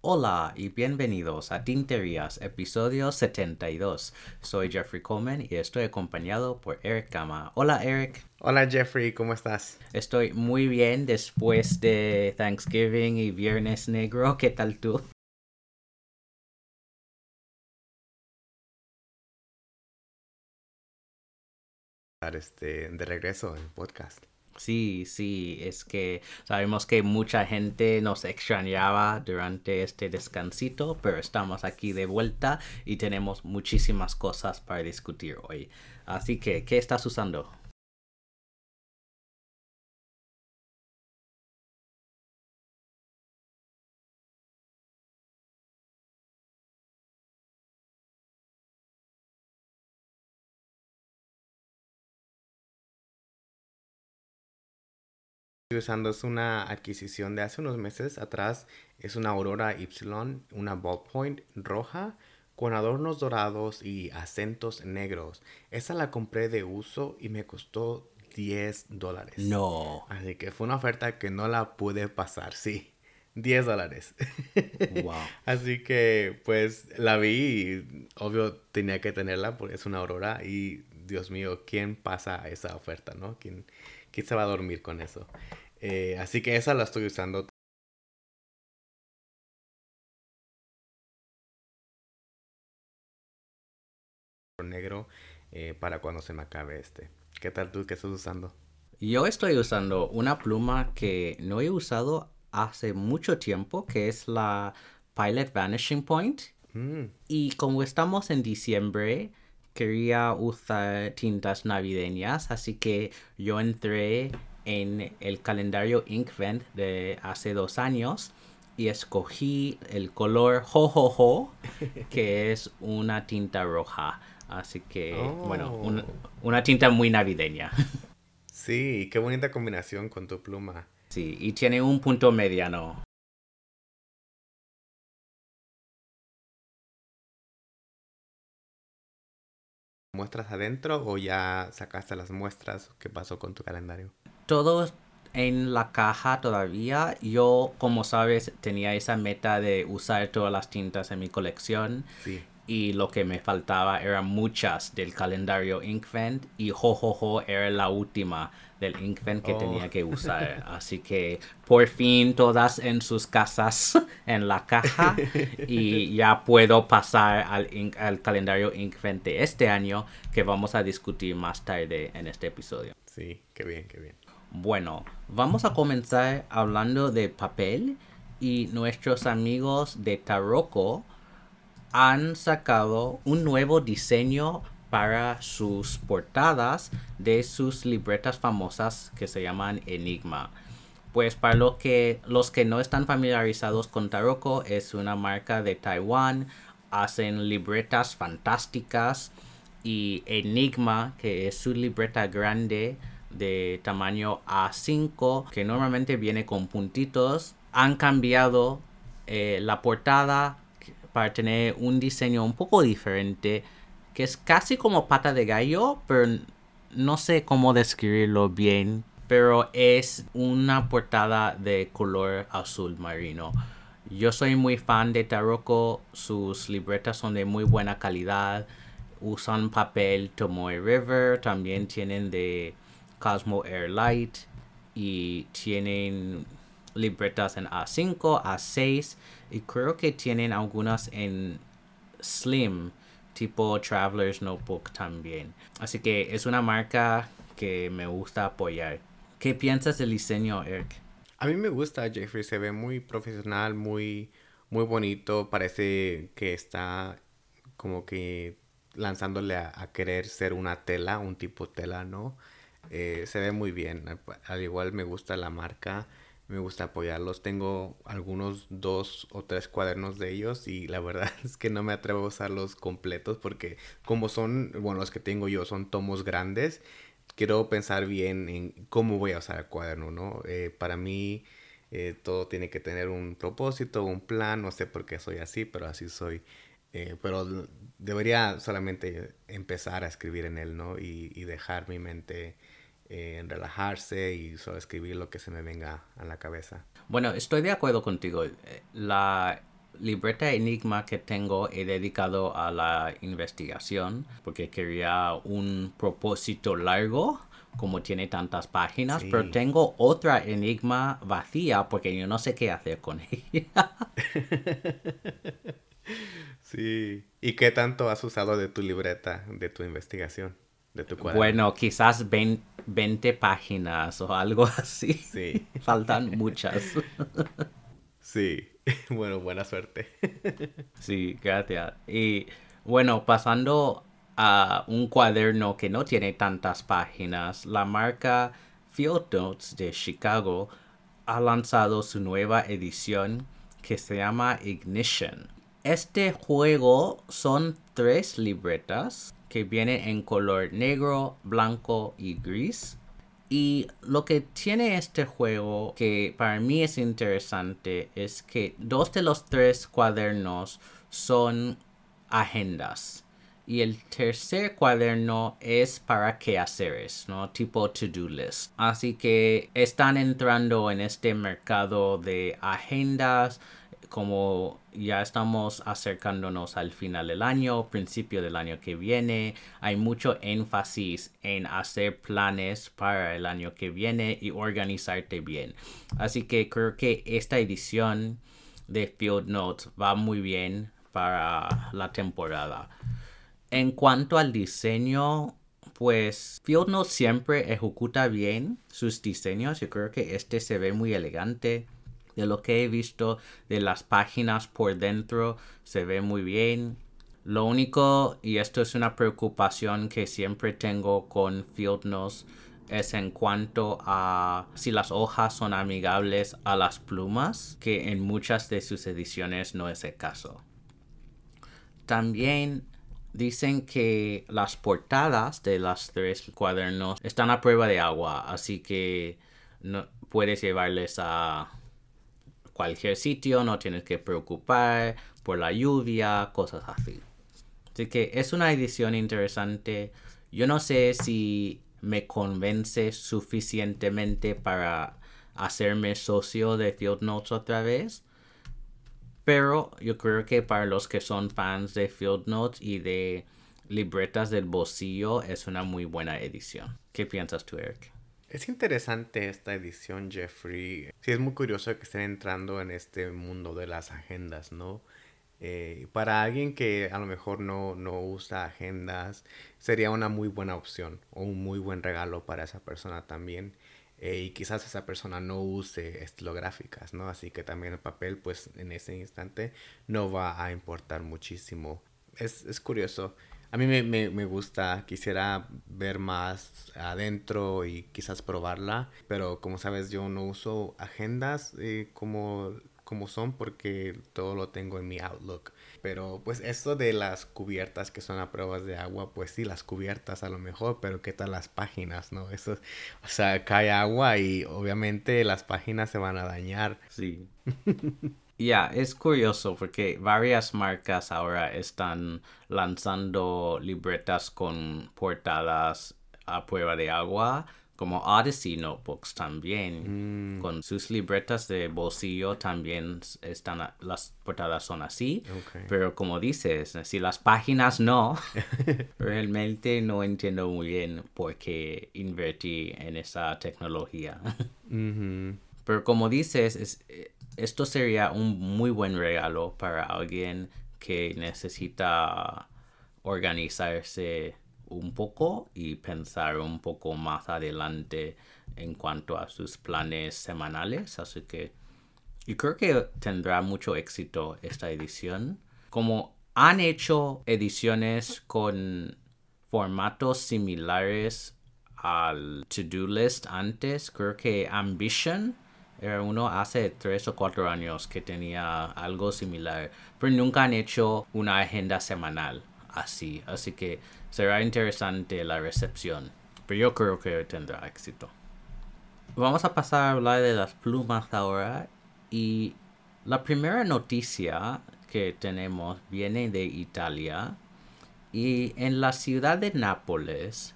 Hola y bienvenidos a Tinterías, episodio 72. Soy Jeffrey Coleman y estoy acompañado por Eric Gama. Hola Eric. Hola Jeffrey, ¿cómo estás? Estoy muy bien después de Thanksgiving y Viernes Negro. ¿Qué tal tú? Este, de regreso en podcast. Sí, sí, es que sabemos que mucha gente nos extrañaba durante este descansito, pero estamos aquí de vuelta y tenemos muchísimas cosas para discutir hoy. Así que, ¿qué estás usando? Usando es una adquisición de hace unos meses atrás. Es una Aurora Y, una ballpoint roja con adornos dorados y acentos negros. Esa la compré de uso y me costó 10 dólares. No. Así que fue una oferta que no la pude pasar, sí. 10 dólares. Wow. Así que pues la vi y obvio tenía que tenerla porque es una Aurora y Dios mío, ¿quién pasa esa oferta, no? ¿Quién, quién se va a dormir con eso? Eh, así que esa la estoy usando. negro eh, para cuando se me acabe este. ¿Qué tal tú? ¿Qué estás usando? Yo estoy usando una pluma que no he usado hace mucho tiempo, que es la Pilot Vanishing Point. Mm, Y como estamos en diciembre, quería usar tintas navideñas, así que yo entré en el calendario Inkvent de hace dos años y escogí el color Jojojo, que es una tinta roja. Así que, bueno, Oh. una, una tinta muy navideña. Sí, qué bonita combinación con tu pluma. Sí, y tiene un punto mediano. ¿Muestras adentro o ya sacaste las muestras? ¿Qué pasó con tu calendario? todo en la caja todavía. Yo, como sabes, tenía esa meta de usar todas las tintas en mi colección Sí. Y lo que me faltaba eran muchas del calendario Inkvent y Jojojo era la última del Inkvent que Oh. tenía que usar. Así que por fin todas en sus casas en la caja y ya puedo pasar al, al calendario Inkvent de este año que vamos a discutir más tarde en este episodio. Sí, qué bien, qué bien. Bueno, vamos a comenzar hablando de papel y nuestros amigos de Taroko han sacado un nuevo diseño para sus portadas de sus libretas famosas que se llaman Enigma. Pues para lo que, los que no están familiarizados con Taroko, es una marca de Taiwán, hacen libretas fantásticas y Enigma, que es su libreta grande de tamaño A5, que normalmente viene con puntitos, han cambiado eh, la portada para tener un diseño un poco diferente, que es casi como pata de gallo, pero no sé cómo describirlo bien, pero es una portada de color azul marino. Yo soy muy fan de Taroko, sus libretas son de muy buena calidad, usan papel Tomoe River, también tienen de Cosmo Air Light y tienen libretas en A5, A6 y creo que tienen algunas en Slim, tipo Traveler's Notebook también. Así que es una marca que me gusta apoyar. ¿Qué piensas del diseño, Eric? A mí me gusta Jeffrey, se ve muy profesional, muy, muy bonito. Parece que está como que lanzándole a, querer ser una tela, un tipo tela, ¿no? Eh, se ve muy bien. Al igual me gusta la marca, me gusta apoyarlos. Tengo algunos dos o tres cuadernos de ellos y la verdad es que no me atrevo a usarlos completos porque como son, bueno, los que tengo yo son tomos grandes quiero pensar bien en cómo voy a usar el cuaderno, ¿no? Eh, para mí eh, todo tiene que tener un propósito, un plan, no sé por qué soy así, pero así soy. Eh, pero debería solamente empezar a escribir en él, ¿no? Y, y dejar mi mente eh, relajarse y solo escribir lo que se me venga a la cabeza. Bueno, estoy de acuerdo contigo. La libreta Enigma que tengo he dedicado a la investigación porque quería un propósito largo como tiene tantas páginas, pero tengo otra enigma vacía porque yo no sé qué hacer con ella. sí. ¿Y qué tanto has usado de tu libreta, de tu investigación, de tu cuaderno? Bueno, quizás 20, páginas o algo así. Sí. Faltan muchas. sí. Bueno, buena suerte. sí, gracias. Y bueno, pasando a un cuaderno que no tiene tantas páginas, la marca Field Notes de Chicago ha lanzado su nueva edición que se llama Ignition. Este juego son tres libretas que vienen en color negro, blanco y gris. Y lo que tiene este juego que para mí es interesante es que dos de los tres cuadernos son agendas y el tercer cuaderno es para quehaceres, ¿no? Tipo to-do list. Así que están entrando en este mercado de agendas como ya estamos acercándonos al final del año, principio del año que viene, hay mucho énfasis en hacer planes para el año que viene y organizarte bien. Así que creo que esta edición de Field Notes va muy bien para la temporada. En cuanto al diseño, pues Field no siempre ejecuta bien sus diseños. Yo creo que este se ve muy elegante. De lo que he visto de las páginas por dentro, se ve muy bien. Lo único, y esto es una preocupación que siempre tengo con Field Notes, es en cuanto a si las hojas son amigables a las plumas, que en muchas de sus ediciones no es el caso. También Dicen que las portadas de las tres cuadernos están a prueba de agua, así que no puedes llevarles a cualquier sitio, no tienes que preocupar por la lluvia, cosas así. Así que es una edición interesante. Yo no sé si me convence suficientemente para hacerme socio de Field Notes otra vez. Pero yo creo que para los que son fans de Field Notes y de libretas del bolsillo es una muy buena edición. ¿Qué piensas tú, Eric? Es interesante esta edición, Jeffrey. Sí, es muy curioso que estén entrando en este mundo de las agendas, ¿no? Eh, para alguien que a lo mejor no, no usa agendas, sería una muy buena opción o un muy buen regalo para esa persona también. Eh, y quizás esa persona no use estilográficas, ¿no? Así que también el papel, pues en ese instante no va a importar muchísimo. Es, es curioso. A mí me, me, me, gusta, quisiera ver más adentro y quizás probarla, pero como sabes yo no uso agendas eh, como como son porque todo lo tengo en mi Outlook. Pero pues esto de las cubiertas que son a pruebas de agua, pues sí, las cubiertas a lo mejor, pero ¿qué tal las páginas, no? Eso, o sea, cae agua y obviamente las páginas se van a dañar. Sí. Ya, es curioso porque varias marcas ahora están lanzando libretas con portadas a prueba de agua como Odyssey Notebooks también, mm. con sus libretas de bolsillo también están, las portadas son así, pero como dices, si las páginas no, realmente no entiendo muy bien por qué invertí en esa tecnología. Pero como dices, esto sería un muy buen regalo para alguien que necesita organizarse un poco y pensar un poco más adelante en cuanto a sus planes semanales. Así que yo creo que tendrá mucho éxito esta edición. Como han hecho ediciones con formatos similares al to-do list antes, creo que Ambition era uno hace tres o cuatro años que tenía algo similar, pero nunca han hecho una agenda semanal así. Así que será interesante la recepción. Pero yo creo que tendrá éxito. Vamos a pasar a hablar de las plumas ahora. Y la primera noticia que tenemos viene de Italia y en la ciudad de Nápoles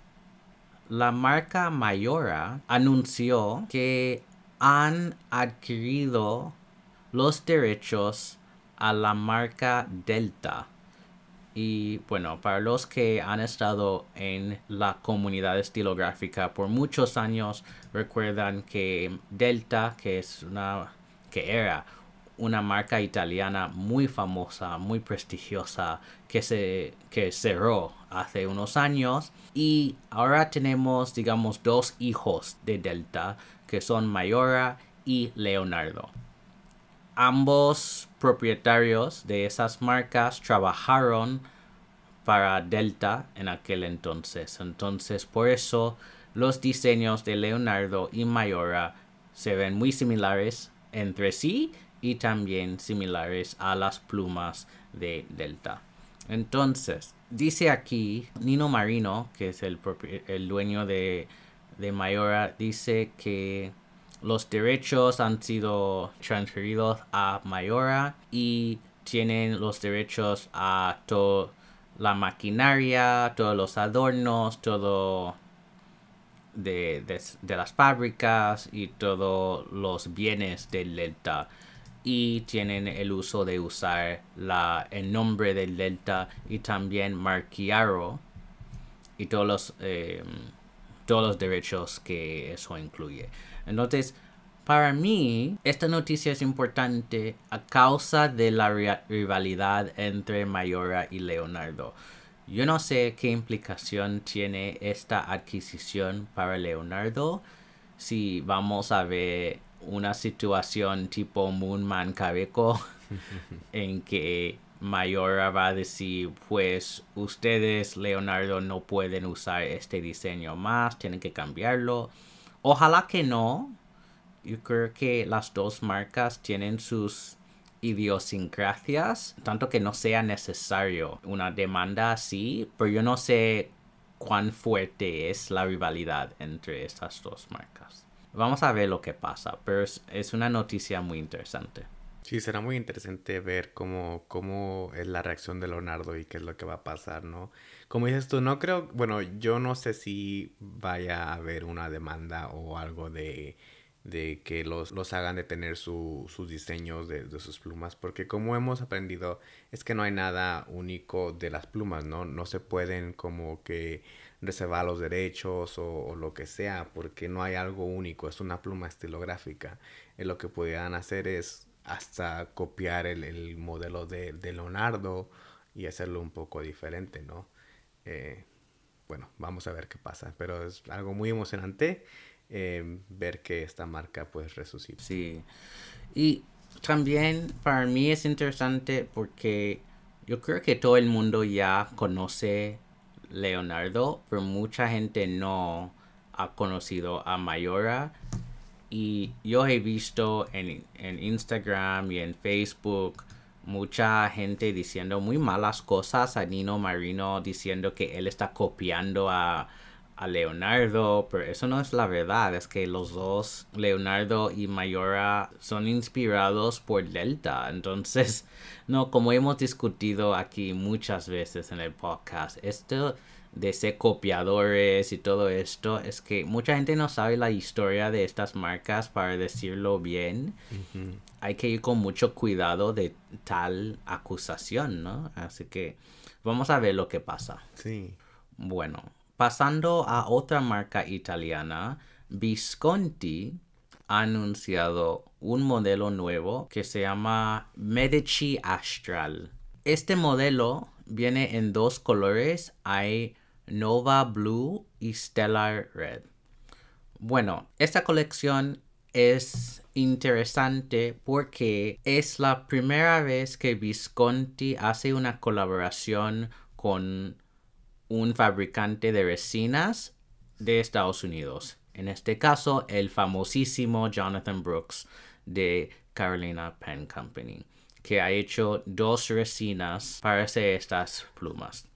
la marca Mayora anunció que han adquirido los derechos a la marca Delta. Y bueno, para los que han estado en la comunidad estilográfica por muchos años, recuerdan que Delta, que es una que era una marca italiana muy famosa, muy prestigiosa, que se que cerró hace unos años y ahora tenemos, digamos, dos hijos de Delta, que son Mayora y Leonardo. Ambos propietarios de esas marcas trabajaron para Delta en aquel entonces. Entonces, por eso los diseños de Leonardo y Mayora se ven muy similares entre sí y también similares a las plumas de Delta. Entonces, dice aquí Nino Marino, que es el, el dueño de, de Mayora, dice que los derechos han sido transferidos a Mayora y tienen los derechos a toda la maquinaria, todos los adornos, todo de, de, las fábricas y todos los bienes del Delta. Y tienen el uso de usar la, el nombre del Delta y también Marquiaro y todos los, em, todos los derechos que eso incluye. Entonces, para mí, esta noticia es importante a causa de la rivalidad entre Mayora y Leonardo. Yo no sé qué implicación tiene esta adquisición para Leonardo. Si vamos a ver una situación tipo Moonman Cabeco en que Mayora va a decir pues ustedes Leonardo no pueden usar este diseño más, tienen que cambiarlo. Ojalá que no. Yo creo que las dos marcas tienen sus idiosincrasias, tanto que no sea necesario una demanda así, pero yo no sé cuán fuerte es la rivalidad entre estas dos marcas. Vamos a ver lo que pasa, pero es, una noticia muy interesante. Sí, será muy interesante ver cómo, cómo es la reacción de Leonardo y qué es lo que va a pasar, ¿no? Como dices tú, no creo, bueno, yo no sé si vaya a haber una demanda o algo de, de que los, los hagan detener su, sus diseños de, de, sus plumas, porque como hemos aprendido, es que no hay nada único de las plumas, ¿no? No se pueden como que reservar los derechos o, lo que sea, porque no hay algo único, es una pluma estilográfica. Y lo que podrían hacer es hasta copiar el, modelo de, Leonardo y hacerlo un poco diferente, ¿no? Eh, bueno, vamos a ver qué pasa, pero es algo muy emocionante eh, ver que esta marca pues resucita. Sí, y también para mí es interesante porque yo creo que todo el mundo ya conoce Leonardo, pero mucha gente no ha conocido a Mayora. Y yo he visto en, Instagram y en Facebook mucha gente diciendo muy malas cosas a Nino Marino, diciendo que él está copiando a, a Leonardo, pero eso no es la verdad, es que los dos, Leonardo y Mayora, son inspirados por Delta. Entonces, no, como hemos discutido aquí muchas veces en el podcast, esto de ser copiadores y todo esto es que mucha gente no sabe la historia de estas marcas para decirlo bien. Hay que ir con mucho cuidado de tal acusación, ¿no? Así que vamos a ver lo que pasa. Sí. Bueno, Pasando a otra marca italiana, Visconti ha anunciado un modelo nuevo que se llama Medici Astral. Este modelo viene en dos colores, hay Nova Blue y Stellar Red. Bueno, esta colección es interesante porque es la primera vez que Visconti hace una colaboración con un fabricante de resinas de Estados Unidos. En este caso, el famosísimo Jonathan Brooks de Carolina Pen Company, que ha hecho dos resinas para hacer estas plumas.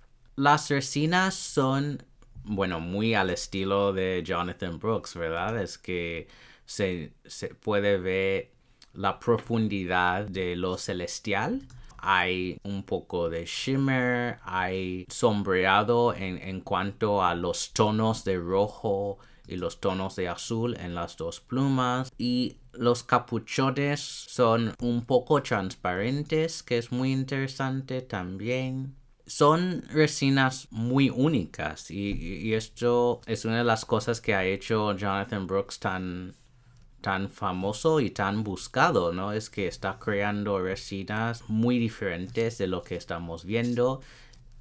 Las resinas son, bueno, muy al estilo de Jonathan Brooks, ¿verdad? Es que se, se puede ver la profundidad de lo celestial. Hay un poco de shimmer, hay sombreado en, en cuanto a los tonos de rojo y los tonos de azul en las dos plumas. Y los capuchones son un poco transparentes que es muy interesante también son resinas muy únicas y, esto es una de las cosas que ha hecho Jonathan Brooks tan, tan famoso y tan buscado, ¿no? Es que está creando resinas muy diferentes de lo que estamos viendo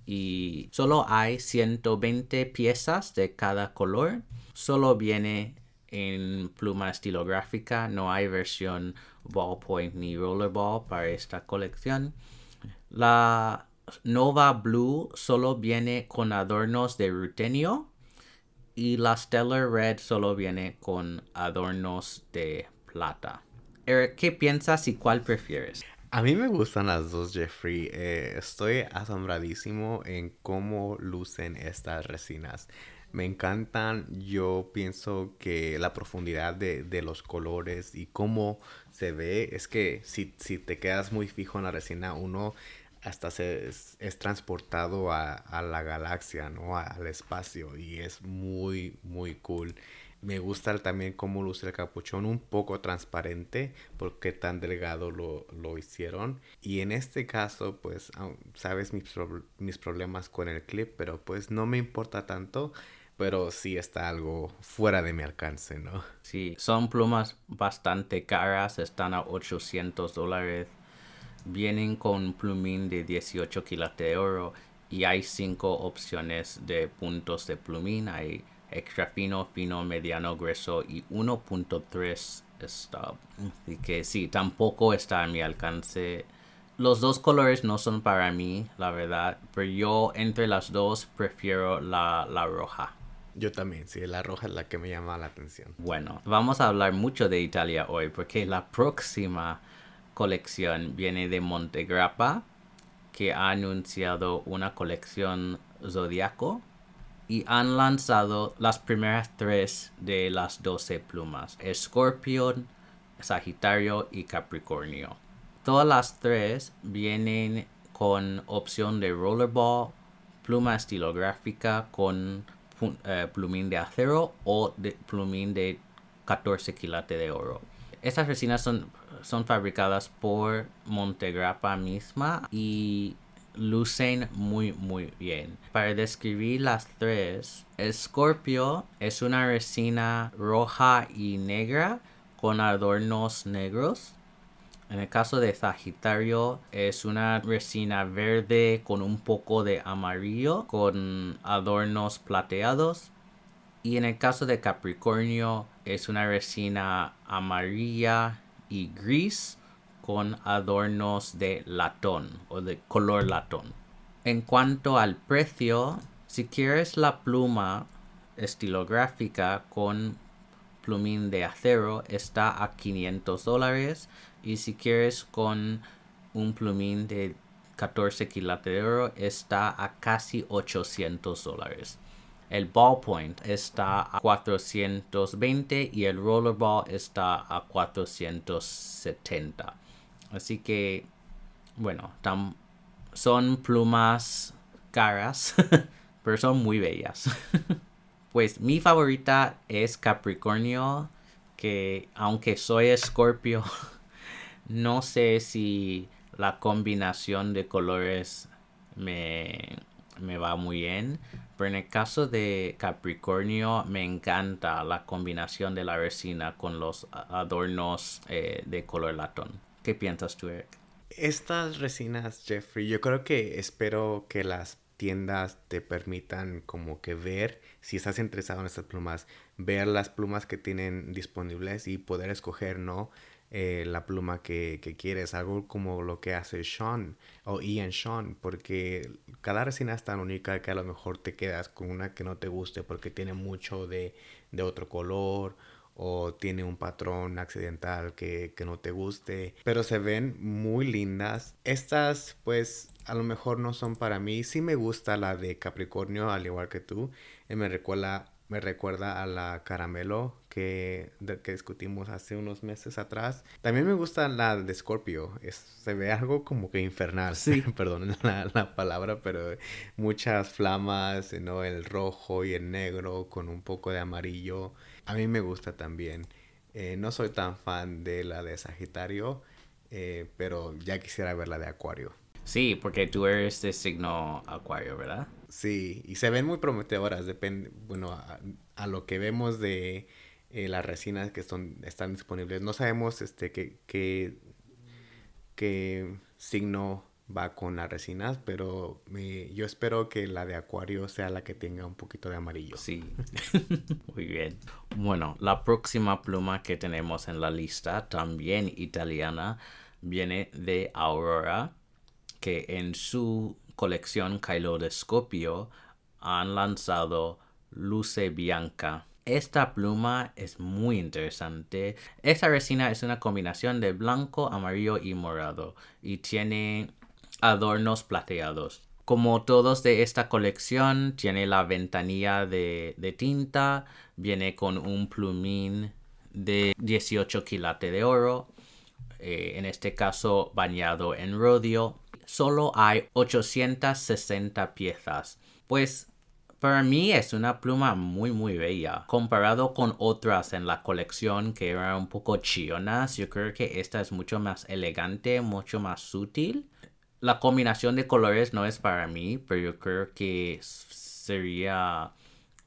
y solo hay 120 piezas de cada color. Solo viene en pluma estilográfica, no hay versión ballpoint ni rollerball para esta colección. La Nova Blue solo viene con adornos de rutenio y la Stellar Red solo viene con adornos de plata. Eric, ¿qué piensas y cuál prefieres? A mí me gustan las dos, Jeffrey. Eh, estoy asombradísimo en cómo lucen estas resinas. Me encantan. Yo pienso que la profundidad de, los colores y cómo se ve es que si, si te quedas muy fijo en la resina, uno hasta se es, transportado a, la galaxia, ¿no? al espacio y es muy, muy cool. Me gusta también cómo luce el capuchón, un poco transparente, porque tan delgado lo, hicieron. Y en este caso, pues, sabes mis, mis problemas con el clip, pero pues no me importa tanto pero sí está algo fuera de mi alcance, ¿no? Sí, son plumas bastante caras, están a 800 dólares vienen con plumín de 18 kilos de oro y hay cinco opciones de puntos de plumín. Hay extra fino, fino, mediano, grueso y 1.3 stop. Así que sí, tampoco está a mi alcance. Los dos colores no son para mí, la verdad, pero yo entre las dos prefiero la, la roja. Yo también, sí, la roja es la que me llama la atención. Bueno, vamos a hablar mucho de Italia hoy porque la próxima colección viene de Montegrappa, que ha anunciado una colección zodiaco y han lanzado las primeras tres de las 12 plumas, Escorpión, Sagitario y Capricornio. Todas las tres vienen con opción de rollerball, pluma estilográfica con eh, plumín de acero o de plumín de 14 quilates de oro. Estas resinas son son fabricadas por Montegrappa misma y lucen muy muy bien. Para describir las tres, Scorpio es una resina roja y negra con adornos negros. En el caso de Sagitario es una resina verde con un poco de amarillo con adornos plateados. Y en el caso de Capricornio es una resina amarilla y gris con adornos de latón o de color latón. En cuanto al precio, si quieres la pluma estilográfica con plumín de acero está a 500 dólares y si quieres con un plumín de 14 quilates de oro está a casi 800 dólares. El ballpoint está a 420 y el rollerball está a 470. Así que, bueno, son plumas caras, pero son muy bellas. pues mi favorita es Capricornio, que aunque soy Escorpio, no sé si la combinación de colores me, me va muy bien. Pero en el caso de Capricornio me encanta la combinación de la resina con los adornos eh, de color latón. ¿Qué piensas tú, Eric? Estas resinas, Jeffrey, yo creo que espero que las tiendas te permitan como que ver si estás interesado en estas plumas, ver las plumas que tienen disponibles y poder escoger, ¿no? Eh, la pluma que, que, quieres, algo como lo que hace Sean o Ian Sean, porque cada resina es tan única que a lo mejor te quedas con una que no te guste porque tiene mucho de, de otro color o tiene un patrón accidental que, que, no te guste, pero se ven muy lindas. Estas pues a lo mejor no son para mí, sí me gusta la de Capricornio al igual que tú, me recuerda me recuerda a la caramelo que, que discutimos hace unos meses atrás. También me gusta la de Scorpio. Es, se ve algo como que infernal. Sí. Perdón la, la, palabra, pero muchas flamas, ¿no? El rojo y el negro con un poco de amarillo. A mí me gusta también. Eh, no soy tan fan de la de Sagitario, eh, pero ya quisiera ver la de Acuario. Sí, porque tú eres de signo Acuario, ¿verdad? Sí, y se ven muy prometedoras, depende, bueno, a, lo que vemos de eh, las resinas que son, están disponibles. No sabemos este qué, qué, qué signo va con las resinas, pero yo espero que la de acuario sea la que tenga un poquito de amarillo. Sí, muy bien. Bueno, la próxima pluma que tenemos en la lista, también italiana, viene de Aurora, que en su colección Kailodescopio han lanzado Luce Bianca. Esta pluma es muy interesante. Esta resina es una combinación de blanco, amarillo y morado y tiene adornos plateados. Como todos de esta colección, tiene la ventanilla de, tinta, viene con un plumín de 18 quilates de oro, eh, en este caso bañado en rodio. Solo hay 860 piezas. Pues para mí es una pluma muy muy bella. Comparado con otras en la colección que eran un poco chillonas, yo creo que esta es mucho más elegante, mucho más sutil la combinación de colores no es para mí, pero yo creo que sería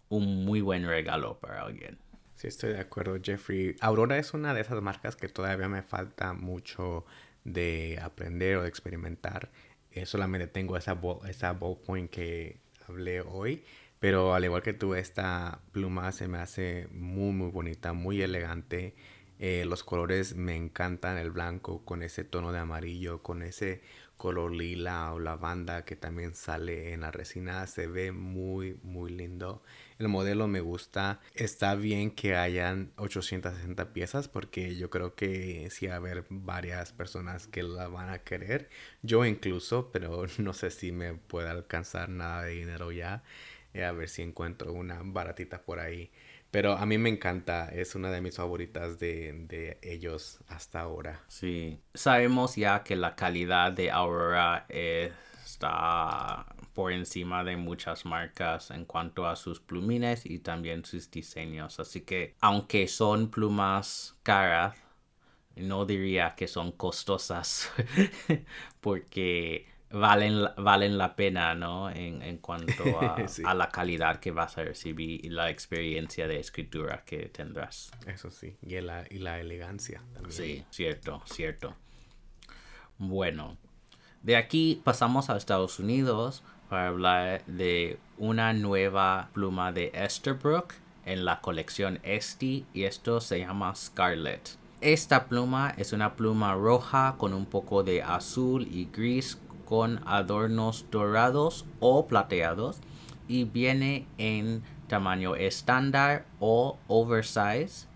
un muy buen regalo para alguien. Sí, estoy de acuerdo, Jeffrey. Aurora es una de esas marcas que todavía me falta mucho de aprender o de experimentar. Eh, solamente tengo esa, esa ballpoint que hablé hoy. Pero al igual que tú, esta pluma se me hace muy, muy bonita, muy elegante. Eh, los colores me encantan, el blanco con ese tono de amarillo, con ese color lila o lavanda que también sale en la resina. Se ve muy, muy lindo. El modelo me gusta. Está bien que hayan 860 piezas porque yo creo que sí va a haber varias personas que la van a querer. Yo incluso, pero no sé si me puede alcanzar nada de dinero ya. Eh, a ver si encuentro una baratita por ahí. Pero a mí me encanta, es una de mis favoritas de, ellos hasta ahora. Sí, sabemos ya que la calidad de Aurora está por encima de muchas marcas en cuanto a sus plumines y también sus diseños. Así que aunque son plumas caras, no diría que son costosas porque valen, valen la pena, ¿no? En, en cuanto a, la calidad que vas a recibir y la experiencia de escritura que tendrás. Eso sí, y la, y la elegancia también. Sí, cierto, cierto. Bueno, de aquí pasamos a Estados Unidos para hablar de una nueva pluma de Esterbrook en la colección Esti y esto se llama Scarlet. Esta pluma es una pluma roja con un poco de azul y gris con adornos dorados o plateados y viene en tamaño estándar o oversize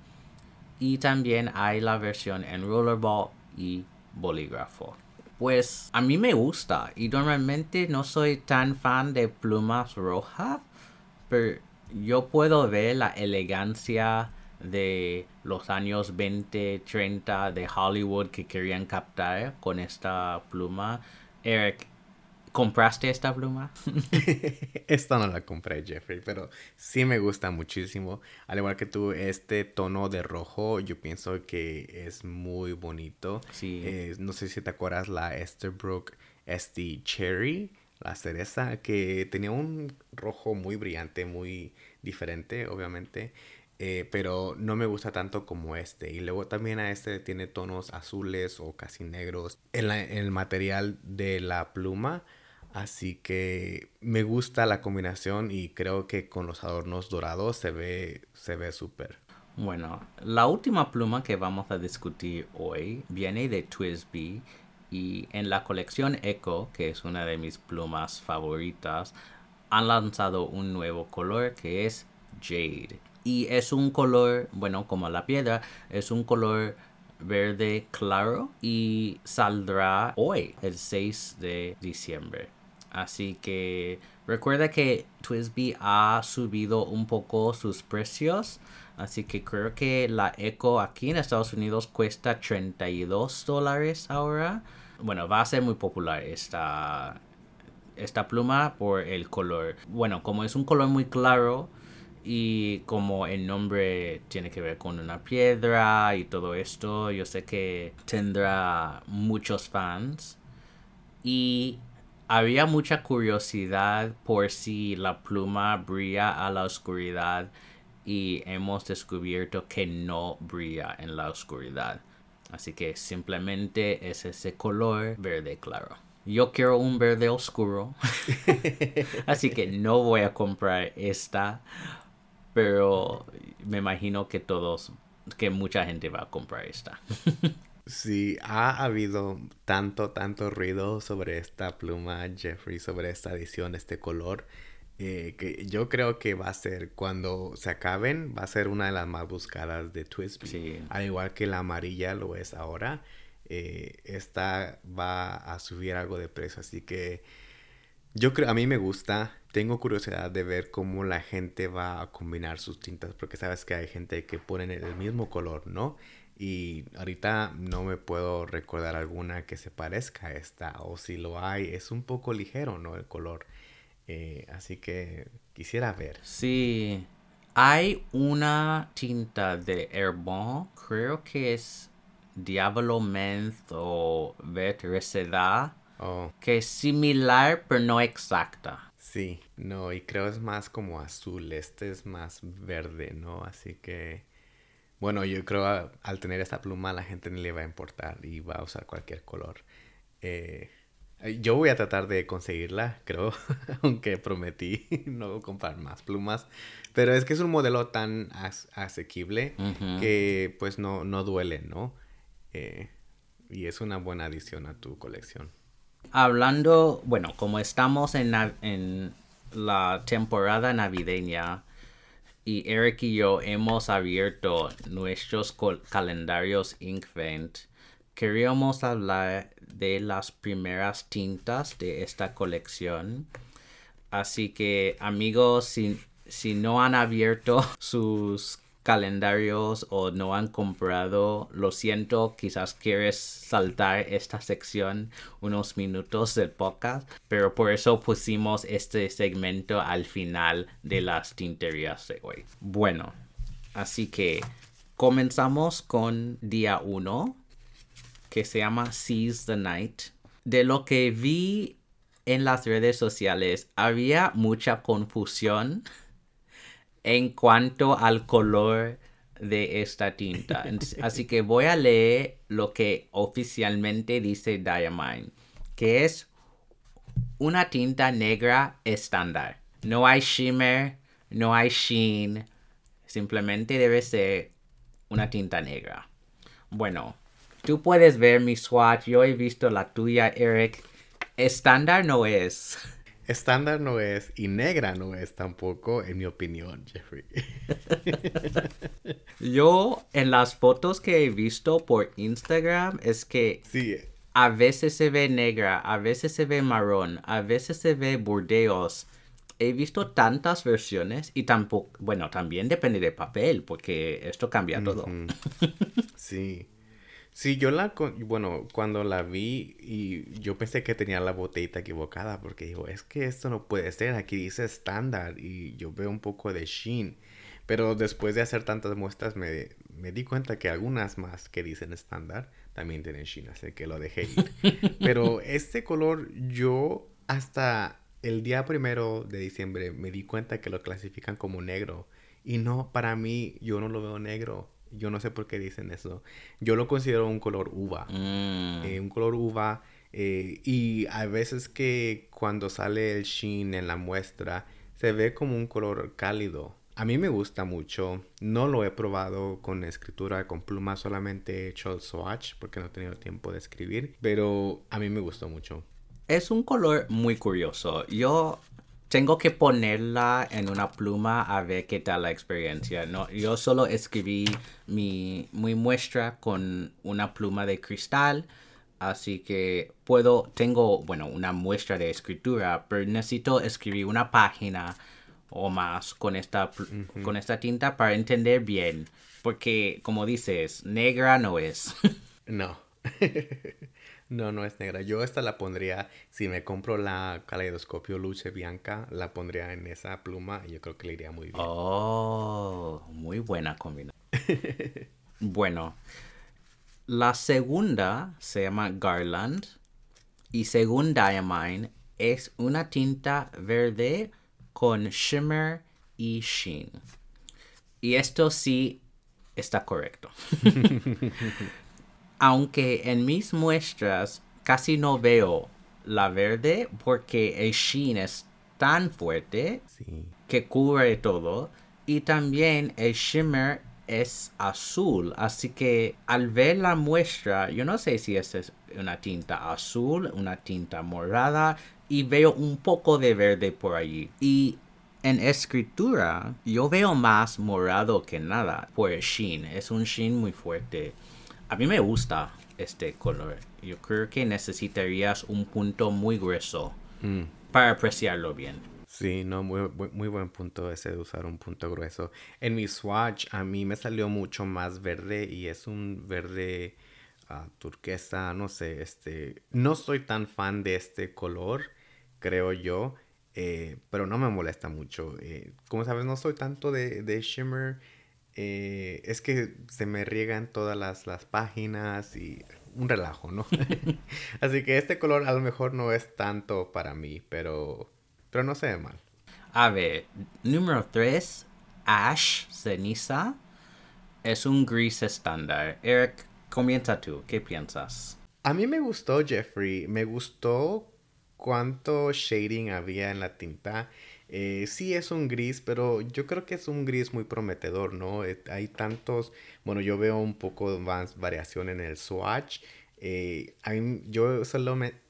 y también hay la versión en rollerball y bolígrafo. Pues a mí me gusta y normalmente no soy tan fan de plumas rojas, pero yo puedo ver la elegancia de los años 20, 30 de Hollywood que querían captar con esta pluma Eric, ¿compraste esta pluma? esta no la compré, Jeffrey, pero sí me gusta muchísimo. Al igual que tú, este tono de rojo yo pienso que es muy bonito. Sí. Eh, no sé si te acuerdas la Esterbrook este Cherry, la cereza, que tenía un rojo muy brillante, muy diferente, obviamente. Eh, pero no me gusta tanto como este. Y luego también a este tiene tonos azules o casi negros en, el material de la pluma. Así que me gusta la combinación y creo que con los adornos dorados se ve se ve súper. Bueno, la última pluma que vamos a discutir hoy viene de Twisby y en la colección Echo, que es una de mis plumas favoritas, han lanzado un nuevo color que es Jade. Y es un color, bueno, como la piedra, es un color verde claro y saldrá hoy, el 6 de diciembre. Así que Recuerda que Twisby ha subido un poco sus precios. Así que creo que la Echo aquí en Estados Unidos cuesta 32 dólares ahora. Bueno, va a ser muy popular esta, esta pluma por el color. Bueno, como es un color muy claro y como el nombre tiene que ver con una piedra y todo esto, yo sé que tendrá muchos fans. Y había mucha curiosidad por si la pluma brilla a la oscuridad y hemos descubierto que no brilla en la oscuridad. Así que simplemente es ese color verde claro. Yo quiero un verde oscuro. Así que no voy a comprar esta. Pero me imagino que todos, que mucha gente va a comprar esta. Sí, ha habido tanto, tanto ruido sobre esta pluma, Jeffrey, sobre esta edición, este color, eh, que yo creo que va a ser, cuando se acaben, va a ser una de las más buscadas de Twisby. Al igual que la amarilla lo es ahora, eh, esta va a subir algo de precio, así que yo creo, a mí me gusta, tengo curiosidad de ver cómo la gente va a combinar sus tintas, porque sabes que hay gente que ponen el mismo color, ¿no? Y ahorita no me puedo recordar alguna que se parezca a esta. O si lo hay, es un poco ligero, ¿no? El color. Eh, así que quisiera ver. Sí. Hay una tinta de Herbon, creo que es Diablo Menth o Vet Reseda, oh. que es similar pero no exacta. Sí, no, y creo es más como azul, este es más verde, ¿no? Así que bueno, yo creo al tener esta pluma la gente no le va a importar y va a usar cualquier color. Eh, yo voy a tratar de conseguirla, creo, aunque prometí no comprar más plumas. Pero es que es un modelo tan asequible que pues no, no duele, ¿no? Eh, y es una buena adición a tu colección. Hablando, bueno, como estamos en, la temporada navideña, y Eric y yo hemos abierto nuestros calendarios Inkvent, queríamos hablar de las primeras tintas de esta colección. Así que amigos, si, si no han abierto sus calendarios o no han comprado, lo siento, quizás quieres saltar esta sección unos minutos del podcast, pero por eso pusimos este segmento al final de las tinterías de hoy. Bueno, así que comenzamos con día 1, que se llama Seize the Night. De lo que vi en las redes sociales, había mucha confusión en cuanto al color de esta tinta. Así que voy a leer lo que oficialmente dice Diamine, que es una tinta negra estándar. No hay shimmer, no hay sheen, simplemente debe ser una tinta negra. Bueno, tú puedes ver mi swatch, yo he visto la tuya, Eric. Estándar no es. Estándar no es y negra no es tampoco, en mi opinión, Jeffrey. Yo, en las fotos que he visto por Instagram, es que sí. a veces se ve negra, a veces se ve marrón, a veces se ve burdeos. He visto tantas versiones y tampoco, bueno, también depende del papel, porque esto cambia todo. sí. Sí, yo la, bueno, cuando la vi y yo pensé que tenía la botellita equivocada porque digo, es que esto no puede ser, aquí dice estándar y yo veo un poco de sheen. Pero después de hacer tantas muestras me, me di cuenta que algunas más que dicen estándar también tienen sheen, así que lo dejé ir. Pero este color yo hasta el día primero de diciembre me di cuenta que lo clasifican como negro. Y no, para mí yo no lo veo negro. Yo no sé por qué dicen eso. Yo lo considero un color uva. Mm. Eh, un color uva. Eh, y a veces que cuando sale el sheen en la muestra, se ve como un color cálido. A mí me gusta mucho. No lo he probado con escritura, con pluma. Solamente he hecho el swatch porque no he tenido tiempo de escribir. Pero a mí me gustó mucho. Es un color muy curioso. Yo tengo que ponerla en una pluma a ver qué tal la experiencia. No, yo solo escribí mi, mi muestra con una pluma de cristal, Así que puedo, tengo, bueno, una muestra de escritura, pero necesito escribir una página o más con esta, con esta tinta para entender bien. Porque, como dices, negra no es. no. no, no es negra. Yo esta la pondría, si me compro la caleidoscopio Luce Bianca, la pondría en esa pluma y yo creo que le iría muy bien. Oh, muy buena combinación. bueno, la segunda se llama Garland y según Diamine es una tinta verde con shimmer y sheen. Y esto sí está correcto. Aunque en mis muestras casi no veo la verde porque el sheen es tan fuerte que cubre todo y también el shimmer es azul. Así que al ver la muestra, yo no sé si es una tinta azul, una tinta morada y veo un poco de verde por allí. Y en escritura yo veo más morado que nada por el sheen. Es un sheen muy fuerte. A mí me gusta este color. Yo creo que necesitarías un punto muy grueso mm. para apreciarlo bien. Sí, no, muy, muy, buen punto ese de usar un punto grueso. En mi swatch a mí me salió mucho más verde y es un verde ah, turquesa, no sé, este, no soy tan fan de este color, creo yo, eh, pero no me molesta mucho. Eh, como sabes, no soy tanto de, de shimmer, eh, es que se me riegan todas las, las páginas y un relajo, ¿no? Así que este color a lo mejor no es tanto para mí, pero pero no se ve mal. A ver, número 3, Ash Ceniza. Es un gris estándar. Eric, comienza tú. ¿Qué piensas? A mí me gustó, Jeffrey. Me gustó cuánto shading había en la tinta. Eh, sí es un gris, pero yo creo que es un gris muy prometedor, ¿no? Eh, hay tantos, bueno, yo veo un poco más variación en el swatch eh, yo,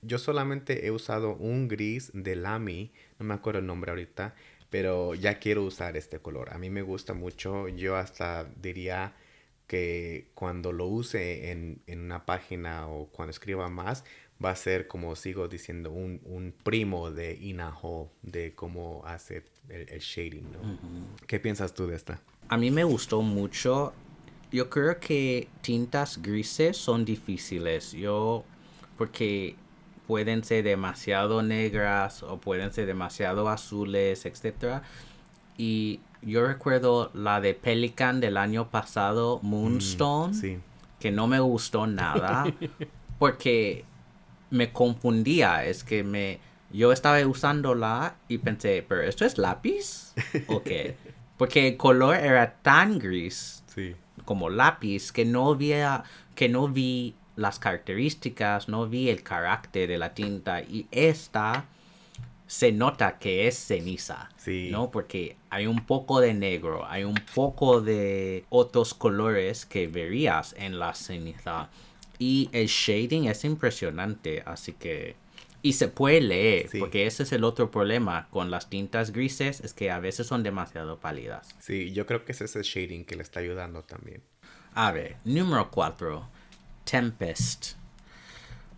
yo solamente he usado un gris de Lamy, no me acuerdo el nombre ahorita, pero ya quiero usar este color. A mí me gusta mucho, yo hasta diría que cuando lo use en, una página o cuando escriba más, va a ser como sigo diciendo, un, primo de Inaho, de cómo hacer el, shading. ¿Qué piensas tú de esta? A mí me gustó mucho yo creo que tintas grises son difíciles. Yo, porque pueden ser demasiado negras o pueden ser demasiado azules, etc. Y yo recuerdo la de Pelican del año pasado, Moonstone, que no me gustó nada porque me confundía. Es que me, yo estaba usándola y pensé, pero esto es lápiz, ¿o qué? Porque el color era tan gris. Sí como lápiz que no había, que no vi las características, no vi el carácter de la tinta y esta se nota que es ceniza, sí. ¿no? Porque hay un poco de negro, hay un poco de otros colores que verías en la ceniza y el shading es impresionante, así que y se puede leer, porque ese es el otro problema con las tintas grises, es que a veces son demasiado pálidas. Sí, yo creo que es ese shading que le está ayudando también. A ver, número 4, Tempest.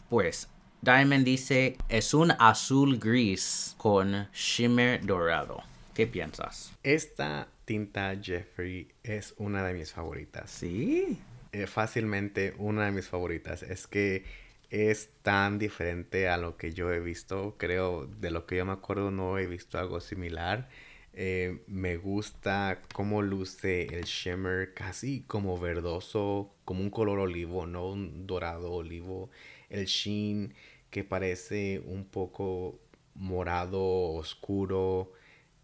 Pues, Diamond dice, es un azul gris con shimmer dorado. ¿Qué piensas? Esta tinta Jeffrey es una de mis favoritas. Sí. Eh, fácilmente una de mis favoritas. Es que es tan diferente a lo que yo he visto. Creo, de lo que yo me acuerdo, no he visto algo similar. Eh, me gusta cómo luce el shimmer, casi como verdoso, como un color olivo, no un dorado olivo. El sheen que parece un poco morado oscuro,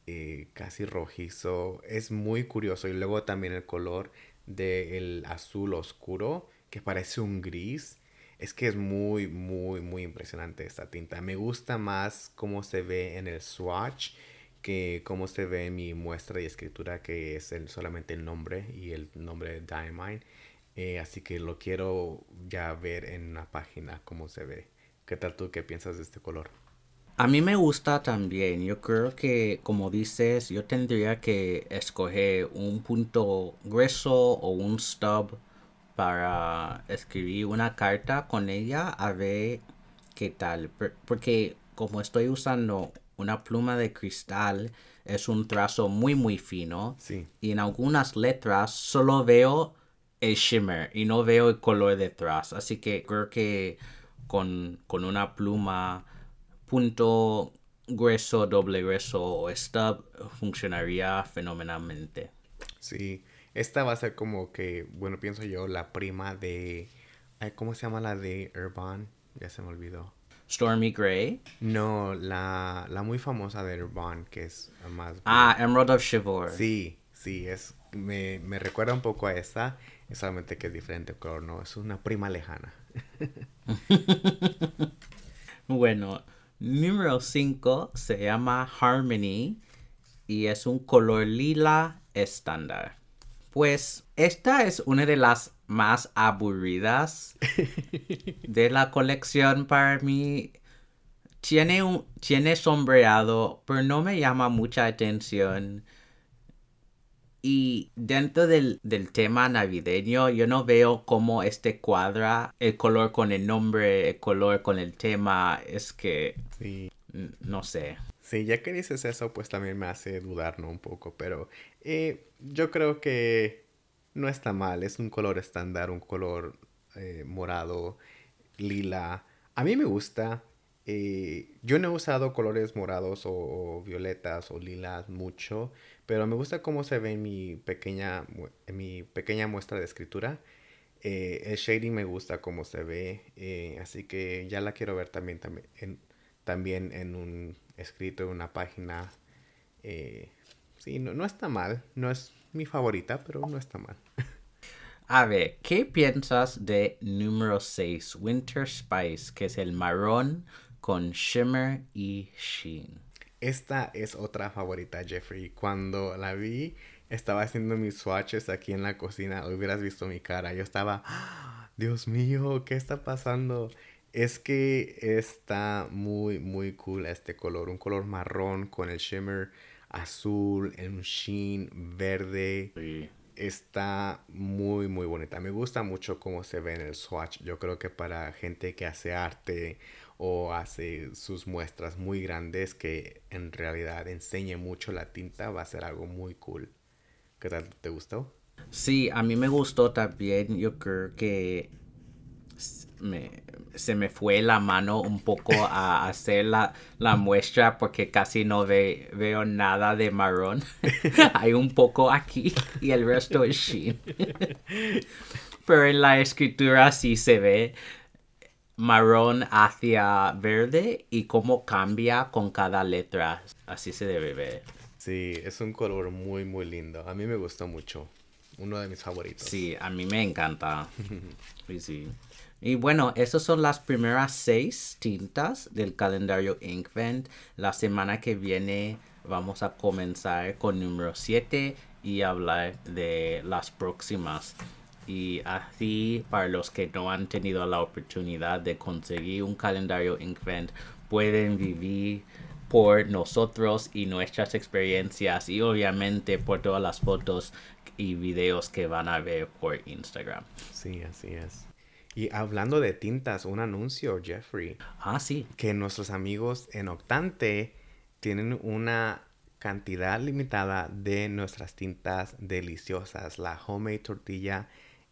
eh, casi rojizo. Es muy curioso. Y luego también el color del azul oscuro, que parece un gris es que es muy, muy, muy impresionante esta tinta. Me gusta más cómo se ve en el swatch que cómo se ve en mi muestra y escritura, que es el, solamente el nombre y el nombre de Diamine. Eh, así que lo quiero ya ver en la página cómo se ve. ¿Qué tal tú? ¿Qué piensas de este color? A mí me gusta también. Yo creo que, como dices, yo tendría que escoger un punto grueso o un stub para escribir una carta con ella a ver qué tal. Porque como estoy usando una pluma de cristal, es un trazo muy muy fino. Sí. Y en algunas letras solo veo el shimmer y no veo el color detrás. Así que creo que con, con una pluma punto grueso, doble grueso o stub funcionaría fenomenalmente. Sí, esta va a ser como que, bueno, pienso yo, la prima de... ¿Cómo se llama la de Urban? Ya se me olvidó. Stormy Gray. No, la, la muy famosa de Urban, que es más... Ah, Emerald of Chivalry. Sí, sí, es, me, me recuerda un poco a esa, solamente que es diferente color, no, es una prima lejana. bueno, número 5 se llama Harmony y es un color lila estándar. Pues esta es una de las más aburridas de la colección para mí. Tiene, un, tiene sombreado, pero no me llama mucha atención. Y dentro del, tema navideño, yo no veo cómo este cuadra el color con el nombre, el color con el tema. Es que. No sé. Sí, ya que dices eso, pues también me hace dudar, Un poco, pero eh, yo creo que no está mal. Es un color estándar, un color eh, morado, lila. A mí me gusta. Eh, yo no he usado colores morados o, violetas o lilas mucho, pero me gusta cómo se ve mi pequeña, mi pequeña muestra de escritura. el shading me gusta cómo se ve, así que ya la quiero ver también, también en, también en un escrito en una página. Eh, sí, no, no está mal. No es mi favorita, pero no está mal. A ver, ¿qué piensas de número 6, Winter Spice, que es el marrón con shimmer y sheen? Esta es otra favorita, Jeffrey. Cuando la vi, estaba haciendo mis swatches aquí en la cocina. Hubieras visto mi cara. Yo estaba, ¡Ah! Dios mío, ¿qué está pasando? Es que está muy, muy cool este color. Un color marrón con el shimmer azul, en un sheen verde. Está muy, muy bonita. Me gusta mucho cómo se ve en el swatch. Yo creo que para gente que hace arte o hace sus muestras muy grandes que en realidad enseñe mucho la tinta va a ser algo muy cool. ¿Qué tal? ¿Te gustó? Sí, a mí me gustó también. Yo creo que se me fue la mano un poco a hacer la, muestra porque casi no veo nada de marrón. Hay un poco aquí y el resto es sheen. Pero en la escritura sí se ve marrón hacia verde y cómo cambia con cada letra. Así se debe ver. Sí, es un color muy, muy lindo. A mí me gustó mucho. Uno de mis favoritos. Sí, a mí me encanta. sí, sí. Y bueno, esas son las primeras seis tintas del calendario Inkvent. La semana que viene vamos a comenzar con número 7 y hablar de las próximas. Y así, para los que no han tenido la oportunidad de conseguir un calendario Inkvent, pueden vivir por nosotros y nuestras experiencias y obviamente por todas las fotos y videos que van a ver por Instagram. Sí, así es. Y hablando de tintas, un anuncio, Jeffrey. Ah, sí. Que nuestros amigos en Octante tienen una cantidad limitada de nuestras tintas deliciosas, la homemade tortilla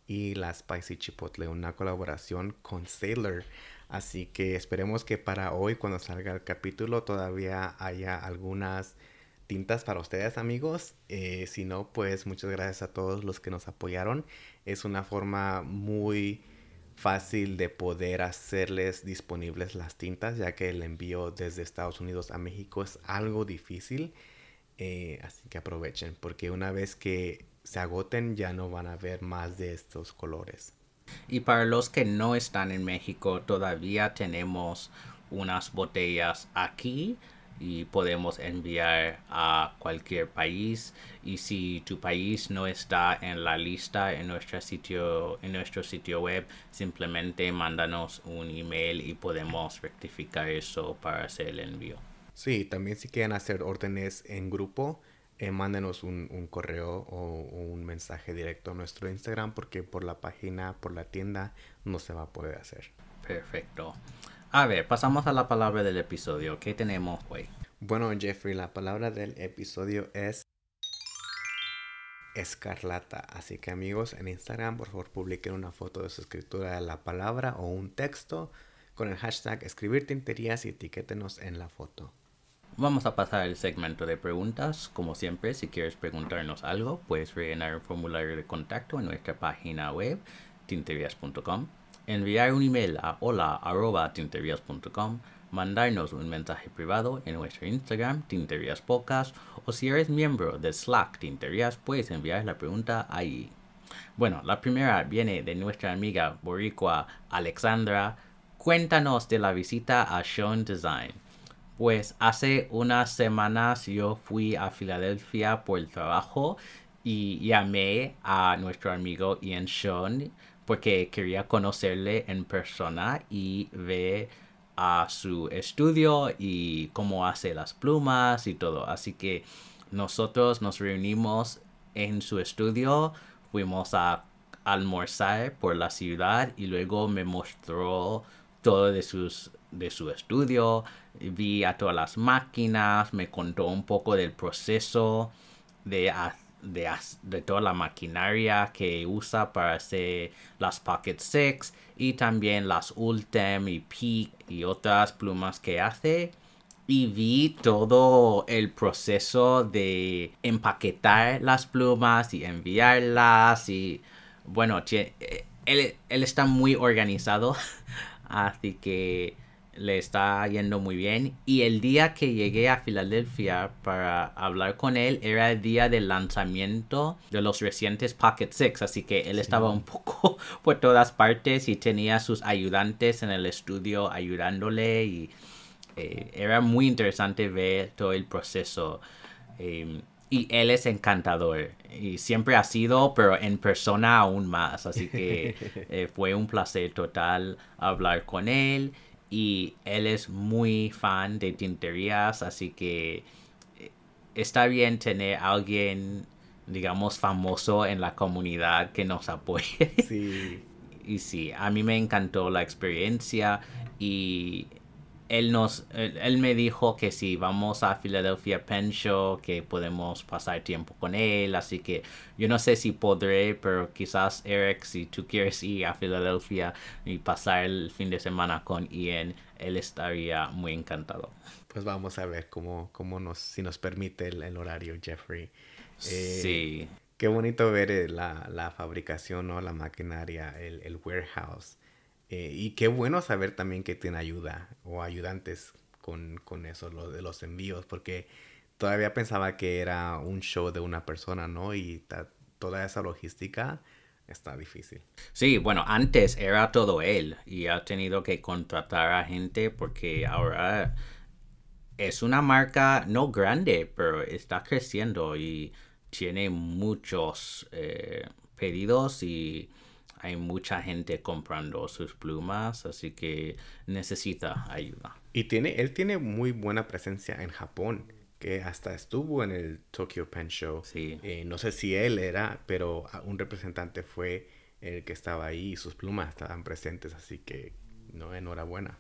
y la spicy chipotle, una colaboración con Sailor. Así que esperemos que para hoy, cuando salga el capítulo, todavía haya algunas tintas para ustedes, amigos. Eh, si no, pues muchas gracias a todos los que nos apoyaron. Es una forma muy fácil de poder hacerles disponibles las tintas, ya que el envío desde Estados Unidos a México es algo difícil. Eh, así que aprovechen, porque una vez que se agoten ya no van a ver más de estos colores. Y para los que no están en México, todavía tenemos unas botellas aquí y podemos enviar a cualquier país y si tu país no está en la lista en nuestro sitio en nuestro sitio web simplemente mándanos un email y podemos rectificar eso para hacer el envío sí también si quieren hacer órdenes en grupo eh, mándenos un, un correo o, o un mensaje directo a nuestro Instagram porque por la página, por la tienda, no se va a poder hacer. Perfecto. A ver, pasamos a la palabra del episodio. ¿Qué tenemos hoy? Bueno, Jeffrey, la palabra del episodio es escarlata. Así que amigos, en Instagram, por favor, publiquen una foto de su escritura de la palabra o un texto con el hashtag escribir tinterías y etiquétenos en la foto. Vamos a pasar al segmento de preguntas. Como siempre, si quieres preguntarnos algo, puedes rellenar un formulario de contacto en nuestra página web, tinterías.com enviar un email a hola.tinterias.com, mandarnos un mensaje privado en nuestro Instagram, Tinterias Podcast, o si eres miembro de Slack Tinterias, puedes enviar la pregunta ahí. Bueno, la primera viene de nuestra amiga boricua Alexandra. Cuéntanos de la visita a Sean Design. Pues hace unas semanas yo fui a Filadelfia por el trabajo y llamé a nuestro amigo Ian Sean porque quería conocerle en persona y ver a su estudio y cómo hace las plumas y todo. Así que nosotros nos reunimos en su estudio, fuimos a almorzar por la ciudad y luego me mostró todo de, sus, de su estudio, vi a todas las máquinas, me contó un poco del proceso de hacer de, toda la maquinaria que usa para hacer las Pocket 6 y también las Ultem y Peak y otras plumas que hace. Y vi todo el proceso de empaquetar las plumas y enviarlas. Y bueno, él, él está muy organizado. Así que le está yendo muy bien. Y el día que llegué a Filadelfia para hablar con él era el día del lanzamiento de los recientes Pocket Six. Así que él estaba un poco por todas partes y tenía sus ayudantes en el estudio ayudándole. Y eh, era muy interesante ver todo el proceso. Em, y él es encantador y siempre ha sido, pero en persona aún más. Así que eh, fue un placer total hablar con él y él es muy fan de tinterías, así que eh, está bien tener a alguien, digamos, famoso en la comunidad que nos apoye. Sí. y sí, a mí me encantó la experiencia y él nos él, me dijo que si vamos a Philadelphia Pen Show que podemos pasar tiempo con él así que yo no sé si podré pero quizás Eric si tú quieres ir a Filadelfia y pasar el fin de semana con Ian él estaría muy encantado. Pues vamos a ver cómo, cómo nos si nos permite el, horario Jeffrey. Eh, sí. qué bonito ver eh, la, la fabricación o la maquinaria el, el warehouse eh, y qué bueno saber también que tiene ayuda o ayudantes con, con eso, lo de los envíos, porque todavía pensaba que era un show de una persona, ¿no? Y toda esa logística está difícil. Sí, bueno, antes era todo él y ha tenido que contratar a gente porque ahora es una marca no grande, pero está creciendo y tiene muchos eh, pedidos y hay mucha gente comprando sus plumas, así que necesita ayuda. Y tiene, él tiene muy buena presencia en Japón, que hasta estuvo en el Tokyo Pen Show. Sí. Eh, no sé si él era, pero un representante fue el que estaba ahí y sus plumas estaban presentes, así que no, enhorabuena.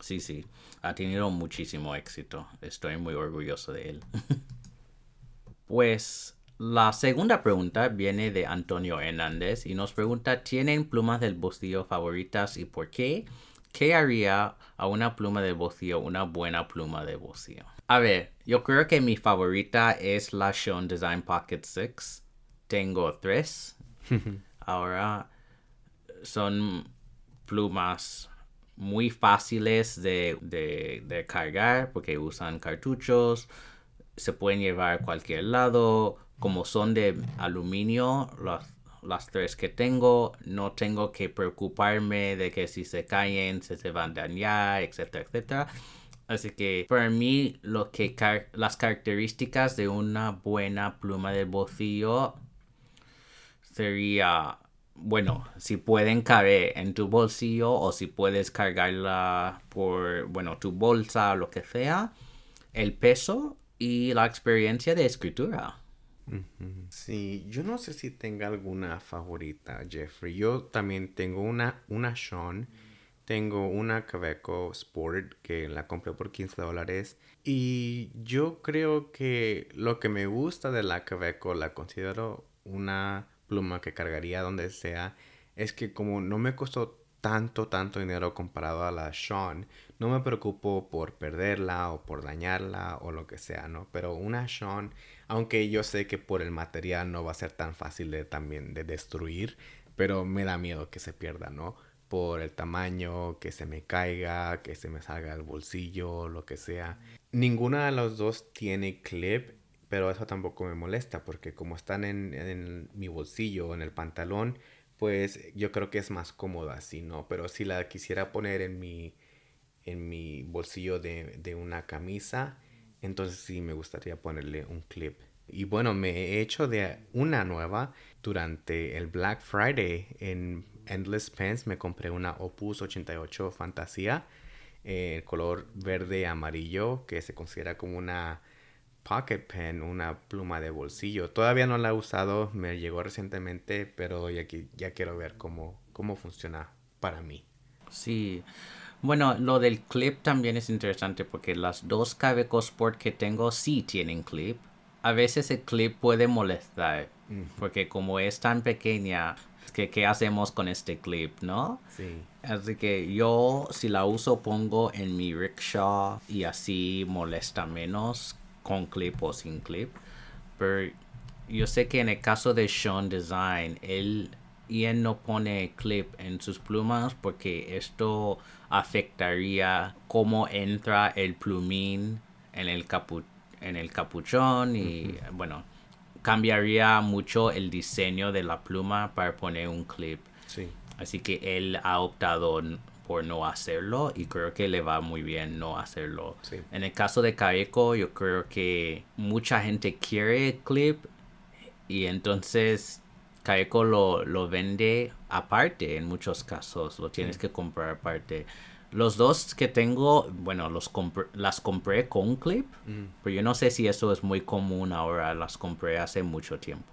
Sí, sí, ha tenido muchísimo éxito. Estoy muy orgulloso de él. pues la segunda pregunta viene de Antonio Hernández y nos pregunta, ¿tienen plumas del bolsillo favoritas y por qué? ¿Qué haría a una pluma de bolsillo una buena pluma de bolsillo? A ver, yo creo que mi favorita es la Sean Design Pocket 6. Tengo tres. Ahora son plumas muy fáciles de, de cargar porque usan cartuchos. Se pueden llevar a cualquier lado como son de aluminio, las, tres que tengo, no tengo que preocuparme de que si se caen, se, se van a dañar, etcétera, etcétera. Así que para mí lo que las características de una buena pluma de bolsillo sería, bueno, si pueden caber en tu bolsillo o si puedes cargarla por, bueno, tu bolsa o lo que sea. El peso y la experiencia de escritura. Sí, yo no sé si tenga alguna favorita, Jeffrey. Yo también tengo una, una Sean. Tengo una Caveco Sport que la compré por 15 dólares. Y yo creo que lo que me gusta de la Caveco, la considero una pluma que cargaría donde sea, es que como no me costó tanto, tanto dinero comparado a la Sean, no me preocupo por perderla o por dañarla o lo que sea, ¿no? Pero una Sean, aunque yo sé que por el material no va a ser tan fácil de también de destruir, pero me da miedo que se pierda, ¿no? Por el tamaño, que se me caiga, que se me salga el bolsillo, lo que sea. Ninguna de los dos tiene clip, pero eso tampoco me molesta porque como están en, en mi bolsillo, en el pantalón, pues yo creo que es más cómoda así, ¿no? Pero si la quisiera poner en mi, en mi bolsillo de, de una camisa, entonces sí me gustaría ponerle un clip. Y bueno, me he hecho de una nueva durante el Black Friday en Endless Pens. Me compré una Opus 88 Fantasía, en color verde amarillo, que se considera como una pocket pen, una pluma de bolsillo. Todavía no la he usado, me llegó recientemente, pero ya, ya quiero ver cómo, cómo funciona para mí. Sí. Bueno, lo del clip también es interesante porque las dos Caveco Sport que tengo sí tienen clip. A veces el clip puede molestar porque como es tan pequeña, que qué hacemos con este clip, ¿no? Sí. Así que yo si la uso pongo en mi rickshaw y así molesta menos con clip o sin clip. Pero yo sé que en el caso de Sean Design, él, y él no pone clip en sus plumas porque esto afectaría cómo entra el plumín en el, capu en el capuchón y bueno, cambiaría mucho el diseño de la pluma para poner un clip. Sí. Así que él ha optado por no hacerlo y creo que le va muy bien no hacerlo. En el caso de Kaeko yo creo que mucha gente quiere el clip y entonces Kaeko lo, lo vende aparte en muchos casos, lo tienes que comprar aparte. Los dos que tengo, bueno, los las compré con clip, pero yo no sé si eso es muy común ahora, las compré hace mucho tiempo.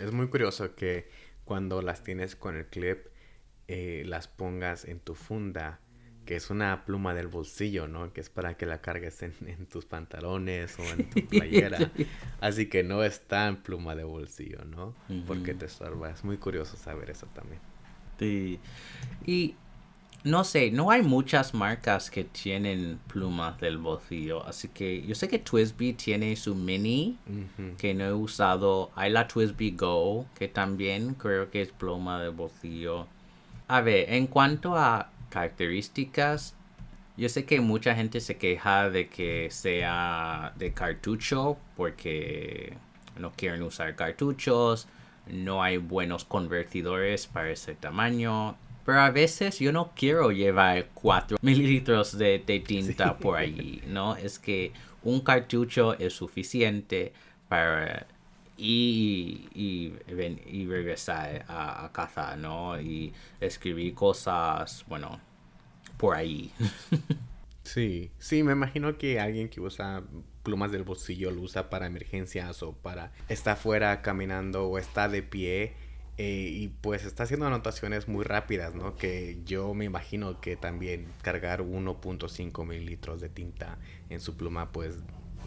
Es muy curioso que cuando las tienes con el clip, eh, las pongas en tu funda, que es una pluma del bolsillo, ¿no? Que es para que la cargues en, tus pantalones o en tu playera. Así que no está en pluma de bolsillo, ¿no? Porque te estorba. Es muy curioso saber eso también. Sí. Y no sé, no hay muchas marcas que tienen plumas del bolsillo. Así que yo sé que Twisby tiene su mini que no he usado. Hay la Twisby Go que también creo que es pluma del bolsillo. A ver, en cuanto a características, yo sé que mucha gente se queja de que sea de cartucho porque no quieren usar cartuchos, no hay buenos convertidores para ese tamaño. Pero a veces yo no quiero llevar 4 mililitros de, tinta por allí, ¿no? Es que un cartucho es suficiente para y, y, y regresar a, a, casa, ¿no? Y escribir cosas, bueno, por ahí. sí, sí, me imagino que alguien que usa plumas del bolsillo lo usa para emergencias o para estar fuera caminando o está de pie. Eh, y pues está haciendo anotaciones muy rápidas, ¿no? Que yo me imagino que también cargar 1.5 mililitros de tinta en su pluma, pues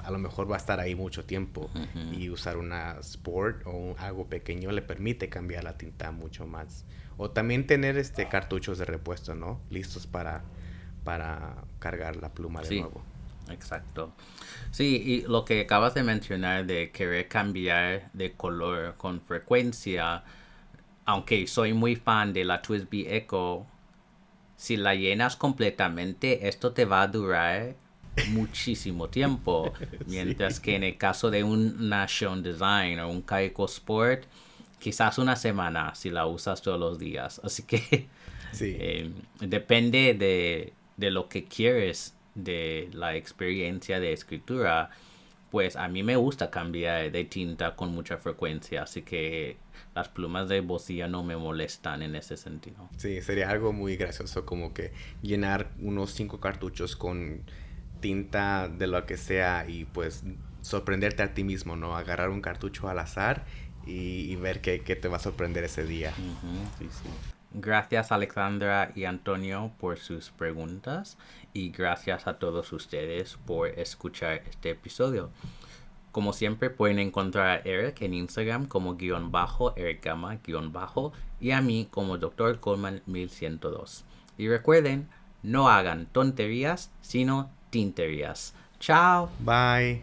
a lo mejor va a estar ahí mucho tiempo y usar una Sport o algo pequeño le permite cambiar la tinta mucho más. O también tener este cartuchos de repuesto, ¿no? Listos para, para cargar la pluma de nuevo. Exacto. Sí, y lo que acabas de mencionar de querer cambiar de color con frecuencia, aunque soy muy fan de la Twisby Echo, si la llenas completamente, esto te va a durar muchísimo tiempo. Mientras que en el caso de un Nation Design o un Kaiko Sport, quizás una semana si la usas todos los días. Así que eh, depende de, de, lo que quieres de la experiencia de escritura. Pues a mí me gusta cambiar de tinta con mucha frecuencia, así que las plumas de bocilla no me molestan en ese sentido. Sí, sería algo muy gracioso como que llenar unos cinco cartuchos con tinta de lo que sea y pues sorprenderte a ti mismo, ¿no? Agarrar un cartucho al azar y, ver qué, te va a sorprender ese día. Gracias Alexandra y Antonio por sus preguntas y gracias a todos ustedes por escuchar este episodio. Como siempre pueden encontrar a Eric en Instagram como guion bajo, Eric Gama guion bajo y a mí como Dr. Coleman 1102. Y recuerden, no hagan tonterías, sino Tinterias. Ciao. Bye.